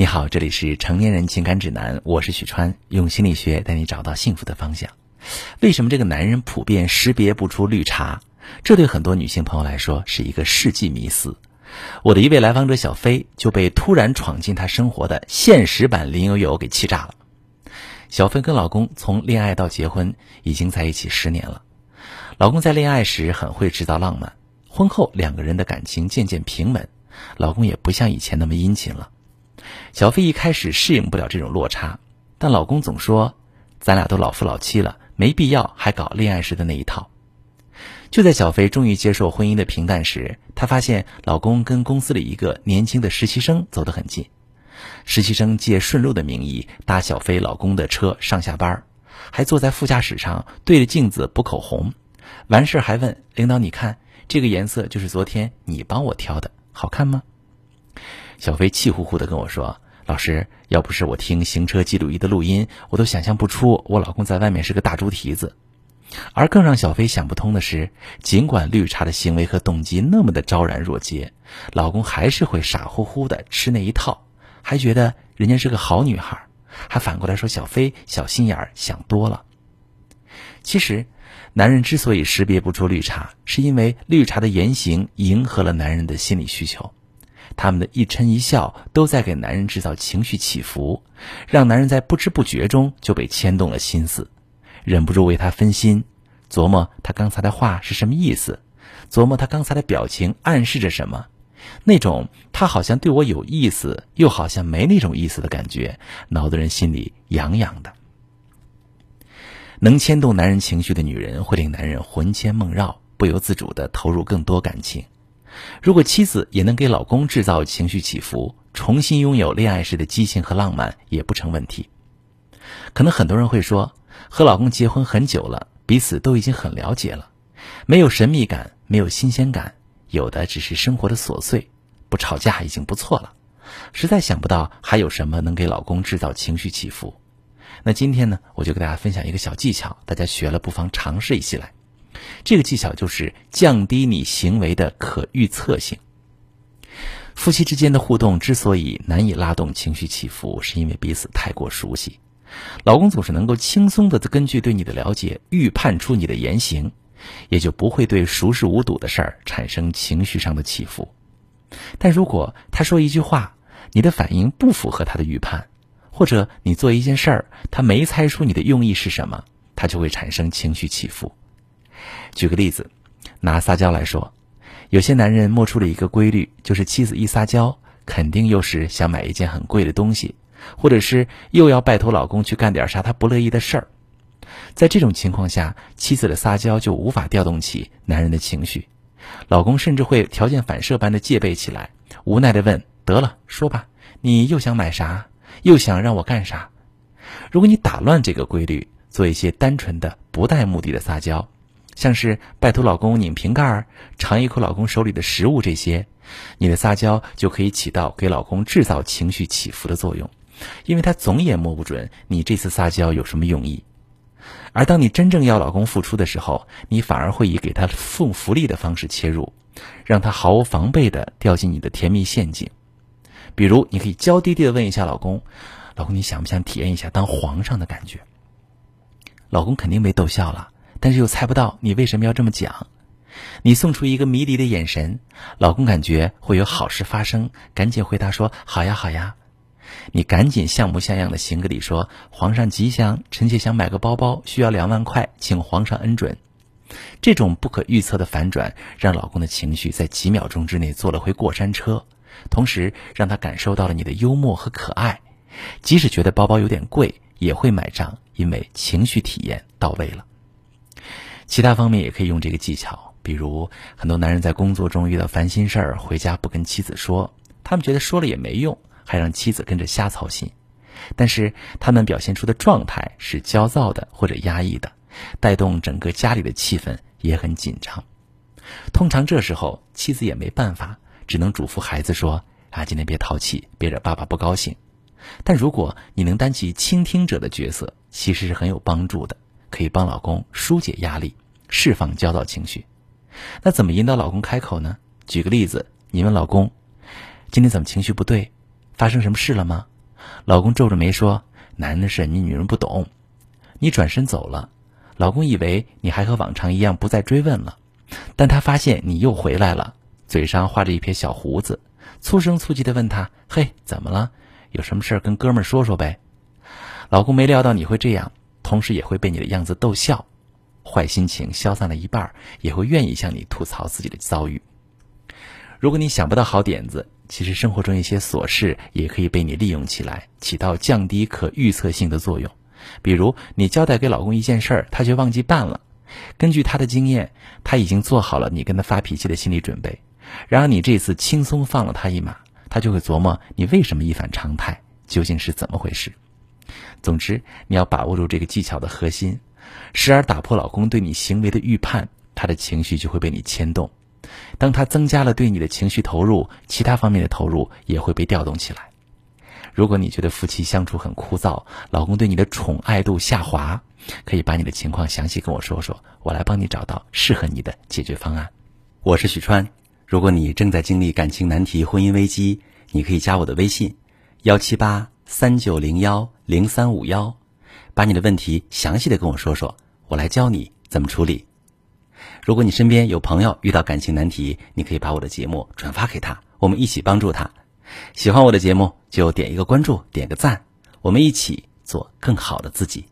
你好，这里是成年人情感指南，我是许川，用心理学带你找到幸福的方向。为什么这个男人普遍识别不出绿茶？这对很多女性朋友来说是一个世纪迷思。我的一位来访者小飞就被突然闯进她生活的现实版林有有给气炸了。小飞跟老公从恋爱到结婚已经在一起十年了，老公在恋爱时很会制造浪漫，婚后两个人的感情渐渐平稳，老公也不像以前那么殷勤了。小飞一开始适应不了这种落差，但老公总说：“咱俩都老夫老妻了，没必要还搞恋爱时的那一套。”就在小飞终于接受婚姻的平淡时，她发现老公跟公司里一个年轻的实习生走得很近。实习生借顺路的名义搭小飞老公的车上下班，还坐在副驾驶上对着镜子补口红，完事还问领导：“你看这个颜色就是昨天你帮我挑的，好看吗？”小飞气呼呼的跟我说：“老师，要不是我听行车记录仪的录音，我都想象不出我老公在外面是个大猪蹄子。”而更让小飞想不通的是，尽管绿茶的行为和动机那么的昭然若揭，老公还是会傻乎乎的吃那一套，还觉得人家是个好女孩，还反过来说小飞小心眼儿，想多了。其实，男人之所以识别不出绿茶，是因为绿茶的言行迎合了男人的心理需求。他们的一嗔一笑都在给男人制造情绪起伏，让男人在不知不觉中就被牵动了心思，忍不住为他分心，琢磨他刚才的话是什么意思，琢磨他刚才的表情暗示着什么，那种他好像对我有意思，又好像没那种意思的感觉，挠得人心里痒痒的。能牵动男人情绪的女人，会令男人魂牵梦绕，不由自主地投入更多感情。如果妻子也能给老公制造情绪起伏，重新拥有恋爱时的激情和浪漫，也不成问题。可能很多人会说，和老公结婚很久了，彼此都已经很了解了，没有神秘感，没有新鲜感，有的只是生活的琐碎，不吵架已经不错了。实在想不到还有什么能给老公制造情绪起伏。那今天呢，我就给大家分享一个小技巧，大家学了不妨尝试一起来。这个技巧就是降低你行为的可预测性。夫妻之间的互动之所以难以拉动情绪起伏，是因为彼此太过熟悉。老公总是能够轻松的根据对你的了解预判出你的言行，也就不会对熟视无睹的事儿产生情绪上的起伏。但如果他说一句话，你的反应不符合他的预判，或者你做一件事儿，他没猜出你的用意是什么，他就会产生情绪起伏。举个例子，拿撒娇来说，有些男人摸出了一个规律，就是妻子一撒娇，肯定又是想买一件很贵的东西，或者是又要拜托老公去干点啥他不乐意的事儿。在这种情况下，妻子的撒娇就无法调动起男人的情绪，老公甚至会条件反射般的戒备起来，无奈的问：“得了，说吧，你又想买啥？又想让我干啥？”如果你打乱这个规律，做一些单纯的、不带目的的撒娇。像是拜托老公拧瓶盖儿、尝一口老公手里的食物这些，你的撒娇就可以起到给老公制造情绪起伏的作用，因为他总也摸不准你这次撒娇有什么用意。而当你真正要老公付出的时候，你反而会以给他送福利的方式切入，让他毫无防备的掉进你的甜蜜陷阱。比如，你可以娇滴滴的问一下老公：“老公，你想不想体验一下当皇上的感觉？”老公肯定被逗笑了。但是又猜不到你为什么要这么讲，你送出一个迷离的眼神，老公感觉会有好事发生，赶紧回答说好呀好呀，你赶紧像模像样的行个礼说皇上吉祥，臣妾想买个包包，需要两万块，请皇上恩准。这种不可预测的反转，让老公的情绪在几秒钟之内坐了回过山车，同时让他感受到了你的幽默和可爱，即使觉得包包有点贵，也会买账，因为情绪体验到位了。其他方面也可以用这个技巧，比如很多男人在工作中遇到烦心事儿，回家不跟妻子说，他们觉得说了也没用，还让妻子跟着瞎操心。但是他们表现出的状态是焦躁的或者压抑的，带动整个家里的气氛也很紧张。通常这时候妻子也没办法，只能嘱咐孩子说：“啊，今天别淘气，别惹爸爸不高兴。”但如果你能担起倾听者的角色，其实是很有帮助的。可以帮老公疏解压力，释放焦躁情绪。那怎么引导老公开口呢？举个例子，你问老公：“今天怎么情绪不对？发生什么事了吗？老公皱着眉说：“男人的事你女人不懂。”你转身走了，老公以为你还和往常一样不再追问了，但他发现你又回来了，嘴上画着一撇小胡子，粗声粗气的问他：“嘿，怎么了？有什么事跟哥们说说呗？”老公没料到你会这样，同时也会被你的样子逗笑，坏心情消散了一半，也会愿意向你吐槽自己的遭遇。如果你想不到好点子，其实生活中一些琐事也可以被你利用起来，起到降低可预测性的作用。比如，你交代给老公一件事儿，他却忘记办了。根据他的经验，他已经做好了你跟他发脾气的心理准备。然而，你这次轻松放了他一马，他就会琢磨你为什么一反常态，究竟是怎么回事。总之，你要把握住这个技巧的核心，时而打破老公对你行为的预判，他的情绪就会被你牵动。当他增加了对你的情绪投入，其他方面的投入也会被调动起来。如果你觉得夫妻相处很枯燥，老公对你的宠爱度下滑，可以把你的情况详细跟我说说，我来帮你找到适合你的解决方案。我是许川，如果你正在经历感情难题、婚姻危机，你可以加我的微信：幺七八三九零幺零三五幺，把你的问题详细的跟我说说，我来教你怎么处理。如果你身边有朋友遇到感情难题，你可以把我的节目转发给他，我们一起帮助他。喜欢我的节目就点一个关注，点个赞，我们一起做更好的自己。